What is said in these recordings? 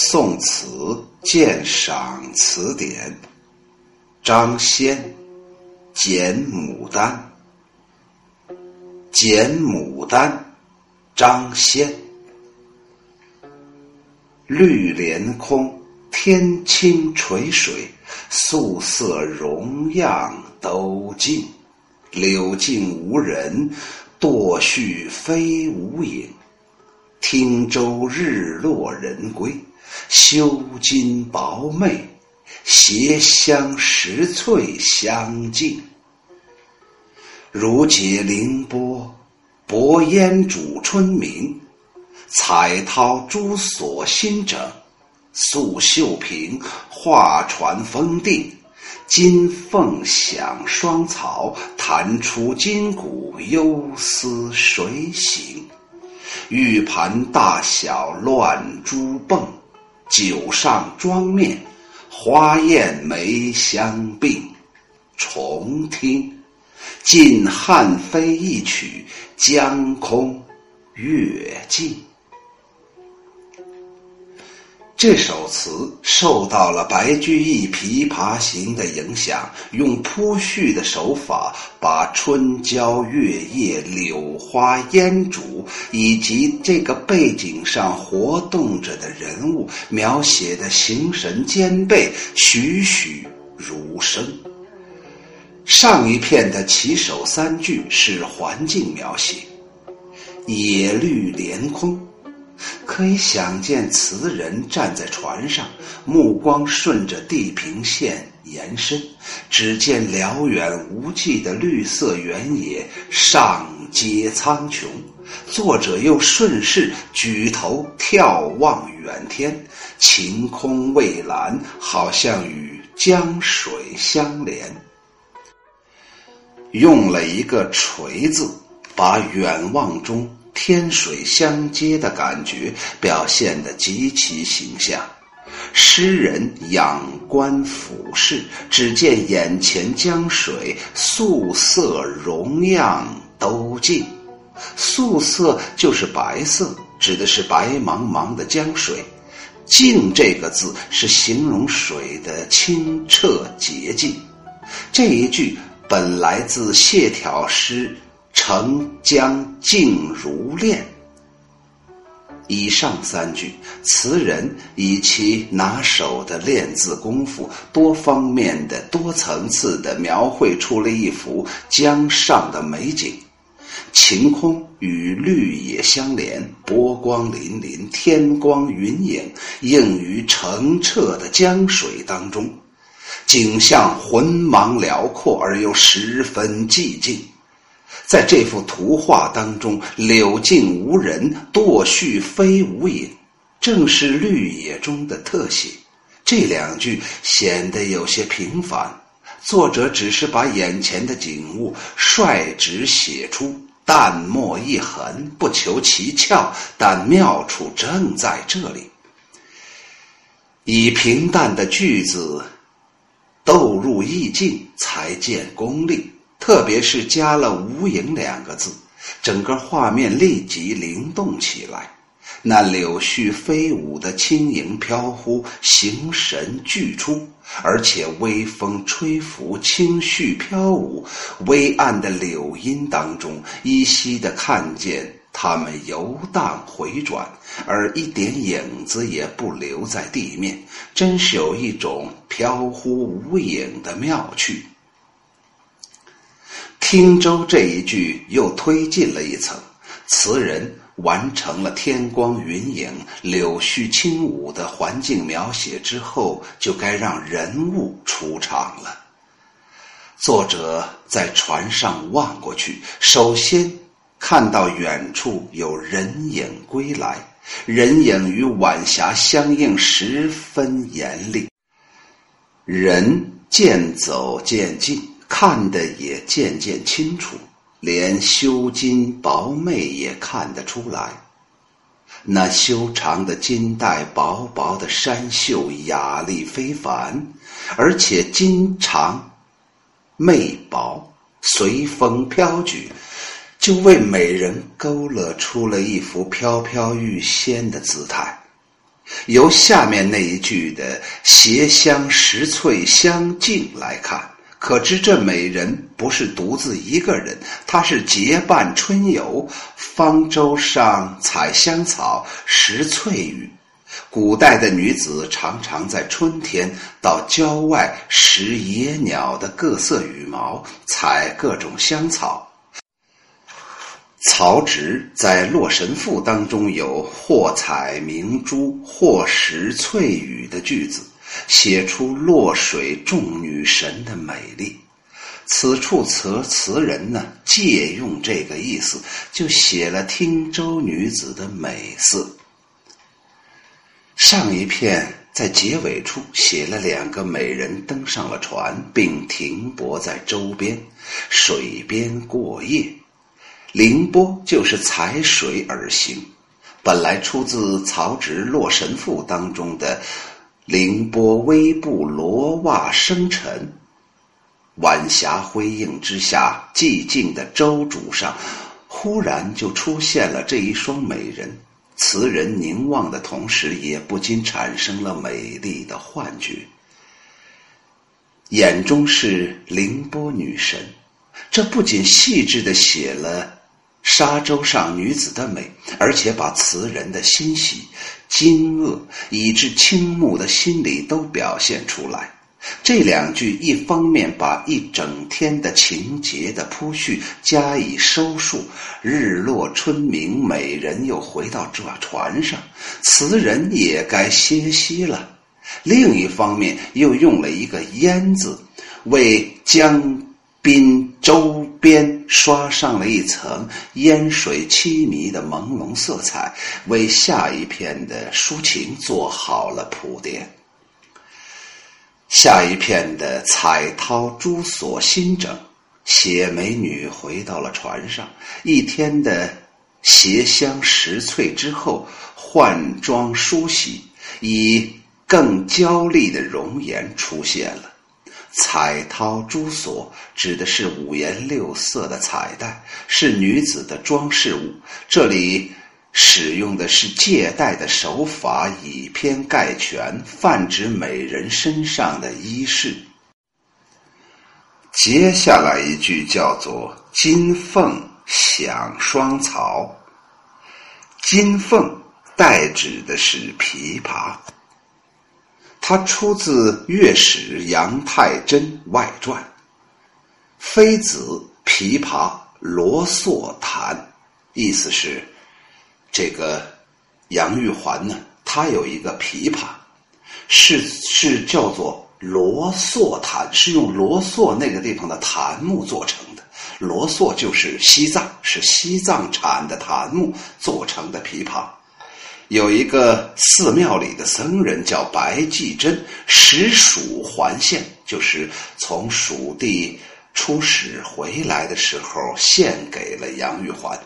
宋词鉴赏词典，张先，剪牡丹，剪牡丹，张先。绿莲空，天清垂水，素色容样都尽。柳径无人，堕絮飞无影。汀州日落人归。修金薄媚，斜香石翠相近。如解凌波，薄烟煮春明。彩涛珠锁新整，素绣屏，画船风定。金凤响双草，弹出金鼓幽思谁行？玉盘大小乱珠蹦。酒上妆面，花艳梅香鬓。重听，晋汉飞一曲，江空月尽。这首词受到了白居易《琵琶行》的影响，用铺叙的手法，把春郊月夜、柳花烟烛以及这个背景上活动着的人物描写的形神兼备、栩栩如生。上一片的起首三句是环境描写，野绿连空。可以想见，词人站在船上，目光顺着地平线延伸，只见辽远无际的绿色原野，上接苍穹。作者又顺势举头眺望远天，晴空蔚蓝，好像与江水相连。用了一个“垂”字，把远望中。天水相接的感觉表现得极其形象。诗人仰观俯视，只见眼前江水素色容样都尽。素色就是白色，指的是白茫茫的江水。净这个字是形容水的清澈洁净。这一句本来自谢朓诗。澄江静如练。以上三句，词人以其拿手的练字功夫，多方面的、多层次的描绘出了一幅江上的美景。晴空与绿野相连，波光粼粼，天光云影映于澄澈的江水当中，景象浑茫辽阔而又十分寂静。在这幅图画当中，柳径无人，堕絮飞无影，正是绿野中的特写。这两句显得有些平凡，作者只是把眼前的景物率直写出，淡墨一痕，不求其俏，但妙处正在这里。以平淡的句子斗入意境，才见功力。特别是加了“无影”两个字，整个画面立即灵动起来。那柳絮飞舞的轻盈飘忽，形神俱出，而且微风吹拂，轻絮飘舞。微暗的柳荫当中，依稀的看见它们游荡回转，而一点影子也不留在地面，真是有一种飘忽无影的妙趣。汀州这一句又推进了一层，词人完成了天光云影、柳絮轻舞的环境描写之后，就该让人物出场了。作者在船上望过去，首先看到远处有人影归来，人影与晚霞相映，十分严厉。人渐走渐近。看得也渐渐清楚，连修金薄媚也看得出来。那修长的金带，薄薄的衫袖，雅丽非凡，而且金长、媚薄，随风飘举，就为美人勾勒出了一幅飘飘欲仙的姿态。由下面那一句的“携香拾翠相近”来看，可知这美人不是独自一个人，她是结伴春游，方舟上采香草，拾翠羽。古代的女子常常在春天到郊外拾野鸟的各色羽毛，采各种香草。曹植在《洛神赋》当中有“或采明珠，或拾翠羽”的句子，写出洛水众女神的美丽。此处词词人呢，借用这个意思，就写了汀州女子的美色。上一片在结尾处写了两个美人登上了船，并停泊在周边水边过夜。凌波就是踩水而行，本来出自曹植《洛神赋》当中的“凌波微步罗袜生尘”。晚霞辉映之下，寂静的舟渚上，忽然就出现了这一双美人。词人凝望的同时，也不禁产生了美丽的幻觉，眼中是凌波女神。这不仅细致的写了。沙洲上女子的美，而且把词人的欣喜、惊愕以至倾慕的心理都表现出来。这两句一方面把一整天的情节的铺叙加以收束，日落春明，美人又回到这船上，词人也该歇息了；另一方面又用了一个“烟”字，为将。滨周边刷上了一层烟水凄迷的朦胧色彩，为下一片的抒情做好了铺垫。下一片的彩涛珠锁新整，写美女回到了船上，一天的携香拾翠之后，换装梳洗，以更娇丽的容颜出现了。彩绦珠锁指的是五颜六色的彩带，是女子的装饰物。这里使用的是借代的手法，以偏概全，泛指美人身上的衣饰。接下来一句叫做“金凤响双槽”，金凤代指的是琵琶。它出自《乐史杨太真外传》，妃子琵琶罗嗦弹，意思是，这个杨玉环呢，她有一个琵琶，是是叫做罗嗦弹，是用罗嗦那个地方的檀木做成的。罗嗦就是西藏，是西藏产的檀木做成的琵琶。有一个寺庙里的僧人叫白继真，使蜀还县，就是从蜀地出使回来的时候，献给了杨玉环。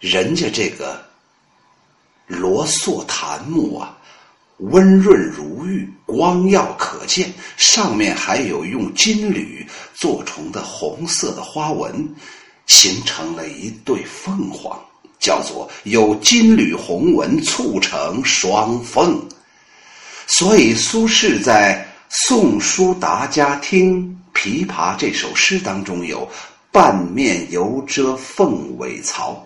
人家这个罗素檀木啊，温润如玉，光耀可见，上面还有用金缕做成的红色的花纹，形成了一对凤凰。叫做有金缕红纹促成双凤，所以苏轼在《宋书达家听琵琶》这首诗当中有“半面犹遮凤尾槽”，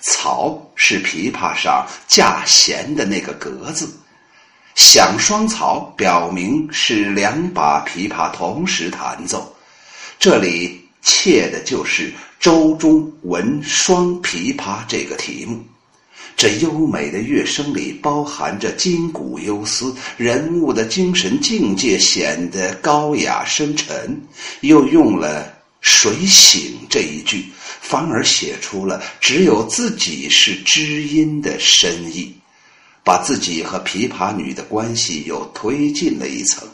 槽是琵琶上架弦的那个格子，响双槽表明是两把琵琶同时弹奏，这里。切的就是舟中闻双琵琶这个题目，这优美的乐声里包含着筋骨忧思，人物的精神境界显得高雅深沉，又用了“水醒”这一句，反而写出了只有自己是知音的深意，把自己和琵琶女的关系又推进了一层。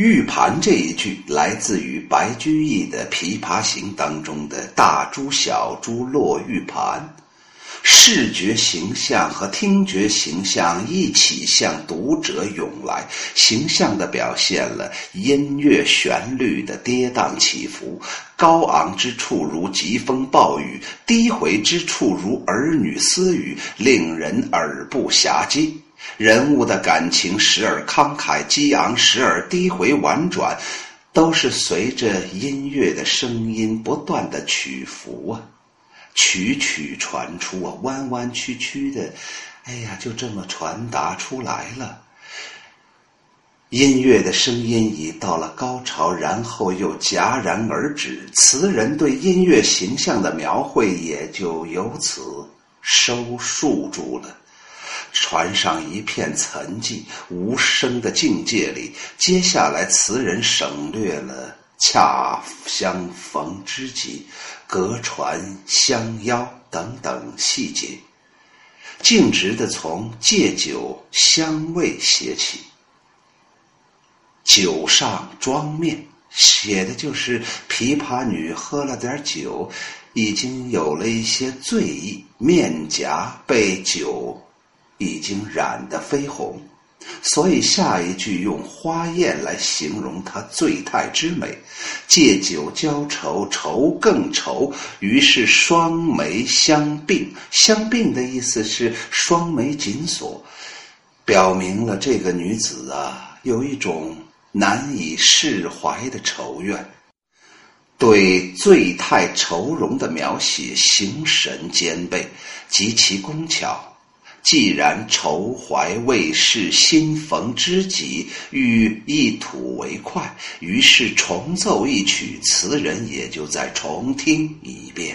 玉盘这一句来自于白居易的《琵琶行》当中的“大珠小珠落玉盘”，视觉形象和听觉形象一起向读者涌来，形象地表现了音乐旋律的跌宕起伏，高昂之处如疾风暴雨，低回之处如儿女私语，令人耳不暇接。人物的感情时而慷慨激昂，时而低回婉转，都是随着音乐的声音不断的曲伏啊。曲曲传出啊，弯弯曲曲的，哎呀，就这么传达出来了。音乐的声音已到了高潮，然后又戛然而止。词人对音乐形象的描绘也就由此收束住了。船上一片沉寂、无声的境界里，接下来词人省略了。恰相逢知己，隔船相邀等等细节，径直的从借酒香味写起。酒上妆面，写的就是琵琶女喝了点酒，已经有了一些醉意，面颊被酒已经染得绯红。所以下一句用花艳来形容她醉态之美，借酒浇愁，愁更愁，于是双眉相并。相并的意思是双眉紧锁，表明了这个女子啊有一种难以释怀的愁怨。对醉态愁容的描写，形神兼备，极其工巧。既然愁怀未逝，新逢知己，欲一吐为快，于是重奏一曲，词人也就再重听一遍。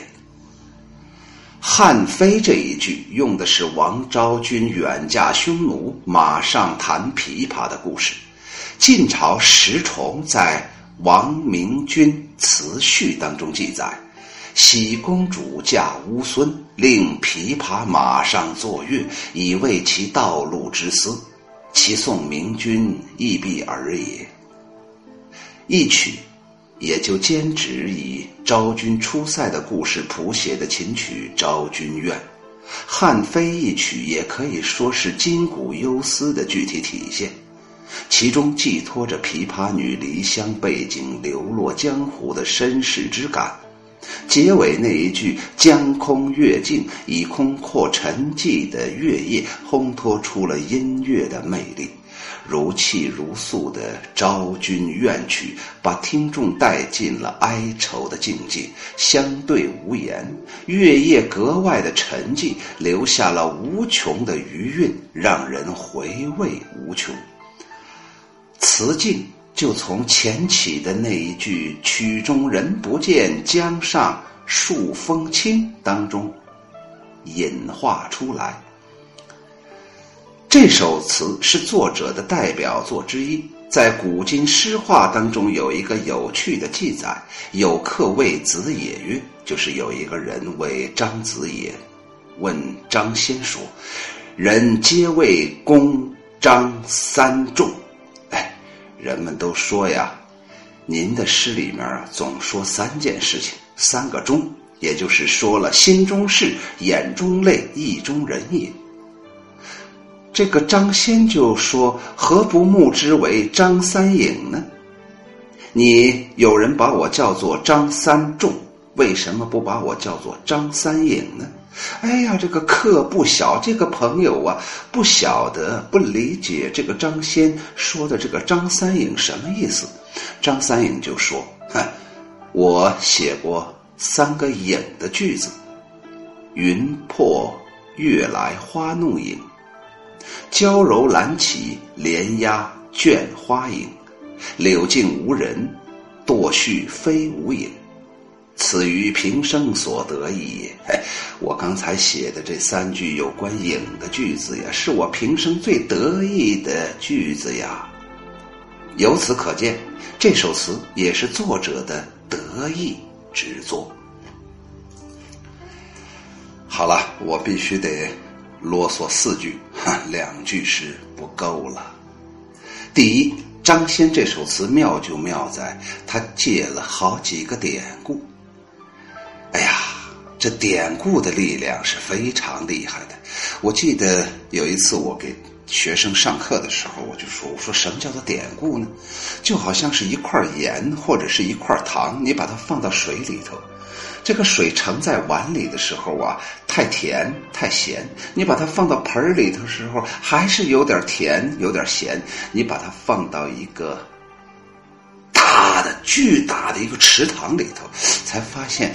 汉妃这一句用的是王昭君远嫁匈奴，马上弹琵琶的故事。晋朝石崇在《王明君词序》当中记载。喜公主嫁乌孙，令琵琶马上作乐，以慰其道路之思。其送明君亦必尔也。一曲，也就兼指以昭君出塞的故事谱写的琴曲《昭君怨》。汉妃一曲也可以说是今古忧思的具体体现，其中寄托着琵琶女离乡背井、流落江湖的身世之感。结尾那一句“江空月静”，以空阔沉寂的月夜烘托出了音乐的魅力，如泣如诉的《昭君怨曲》把听众带进了哀愁的境界，相对无言，月夜格外的沉寂，留下了无穷的余韵，让人回味无穷。词境。就从前起的那一句“曲中人不见，江上树风清”当中引化出来。这首词是作者的代表作之一，在古今诗话当中有一个有趣的记载：有客谓子野曰，就是有一个人为张子野问张先说：“人皆谓公张三重。”人们都说呀，您的诗里面啊总说三件事情，三个中，也就是说了心中事、眼中泪、意中人也。这个张先就说：“何不目之为张三影呢？你有人把我叫做张三仲，为什么不把我叫做张三影呢？”哎呀，这个客不晓，这个朋友啊，不晓得，不理解这个张先说的这个张三影什么意思。张三影就说：“哼，我写过三个影的句子，云破月来花弄影，娇柔兰起莲压卷花影，柳静无人，堕絮飞无影。”此于平生所得矣也。哎，我刚才写的这三句有关影的句子呀，是我平生最得意的句子呀。由此可见，这首词也是作者的得意之作。好了，我必须得啰嗦四句，哈，两句是不够了。第一，张先这首词妙就妙在，他借了好几个典故。这典故的力量是非常厉害的。我记得有一次我给学生上课的时候，我就说：“我说什么叫做典故呢？就好像是一块盐或者是一块糖，你把它放到水里头，这个水盛在碗里的时候啊，太甜太咸；你把它放到盆里头时候，还是有点甜有点咸。你把它放到一个大的巨大的一个池塘里头，才发现。”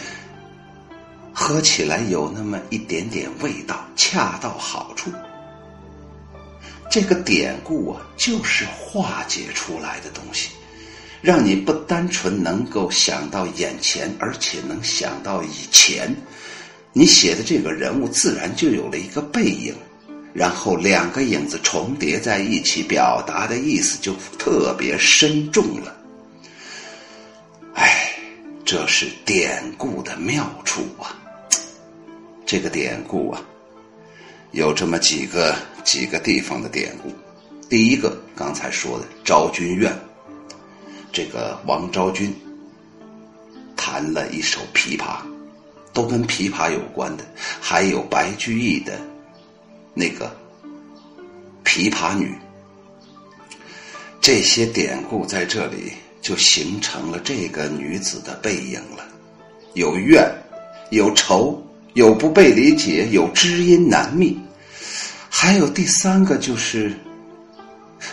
喝起来有那么一点点味道，恰到好处。这个典故啊，就是化解出来的东西，让你不单纯能够想到眼前，而且能想到以前。你写的这个人物自然就有了一个背影，然后两个影子重叠在一起，表达的意思就特别深重了。哎，这是典故的妙处啊！这个典故啊，有这么几个几个地方的典故。第一个，刚才说的昭君怨，这个王昭君弹了一首琵琶，都跟琵琶有关的。还有白居易的那个琵琶女，这些典故在这里就形成了这个女子的背影了，有怨，有愁。有不被理解，有知音难觅，还有第三个就是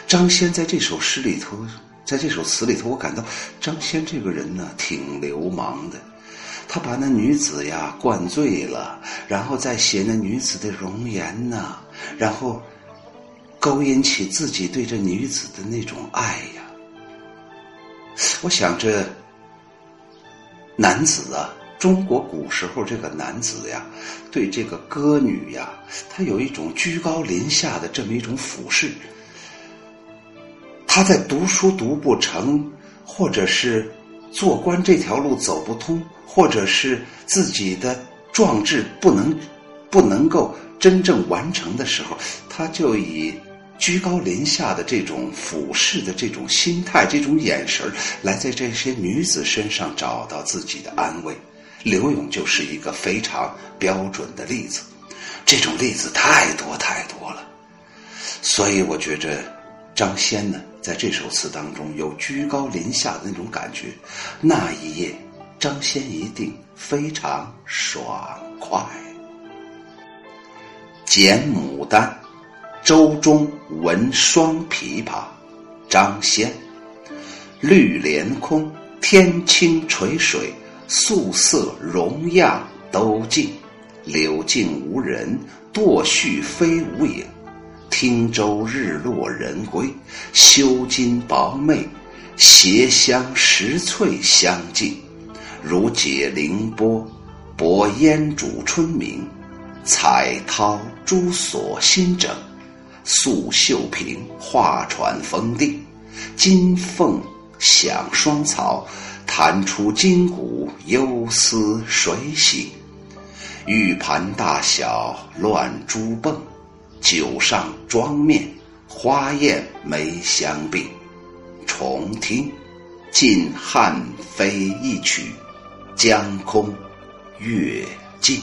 张先在这首诗里头，在这首词里头，我感到张先这个人呢挺流氓的，他把那女子呀灌醉了，然后再写那女子的容颜呐，然后勾引起自己对这女子的那种爱呀。我想这男子啊。中国古时候这个男子呀，对这个歌女呀，他有一种居高临下的这么一种俯视。他在读书读不成，或者是做官这条路走不通，或者是自己的壮志不能不能够真正完成的时候，他就以居高临下的这种俯视的这种心态、这种眼神来在这些女子身上找到自己的安慰。刘勇就是一个非常标准的例子，这种例子太多太多了，所以我觉着张先呢在这首词当中有居高临下的那种感觉，那一夜张先一定非常爽快。剪牡丹，舟中闻双琵琶，张先。绿莲空，天清垂水。素色容样都尽，柳径无人，堕絮飞无影。汀州日落人归，修金薄媚，斜香石翠相近。如解凌波，薄烟煮春明。彩涛珠锁新整，素绣屏画船风定。金凤响双草。弹出金鼓，忧思谁醒？玉盘大小乱珠迸，酒上妆面，花艳眉相并。重听，晋汉飞一曲，江空月尽。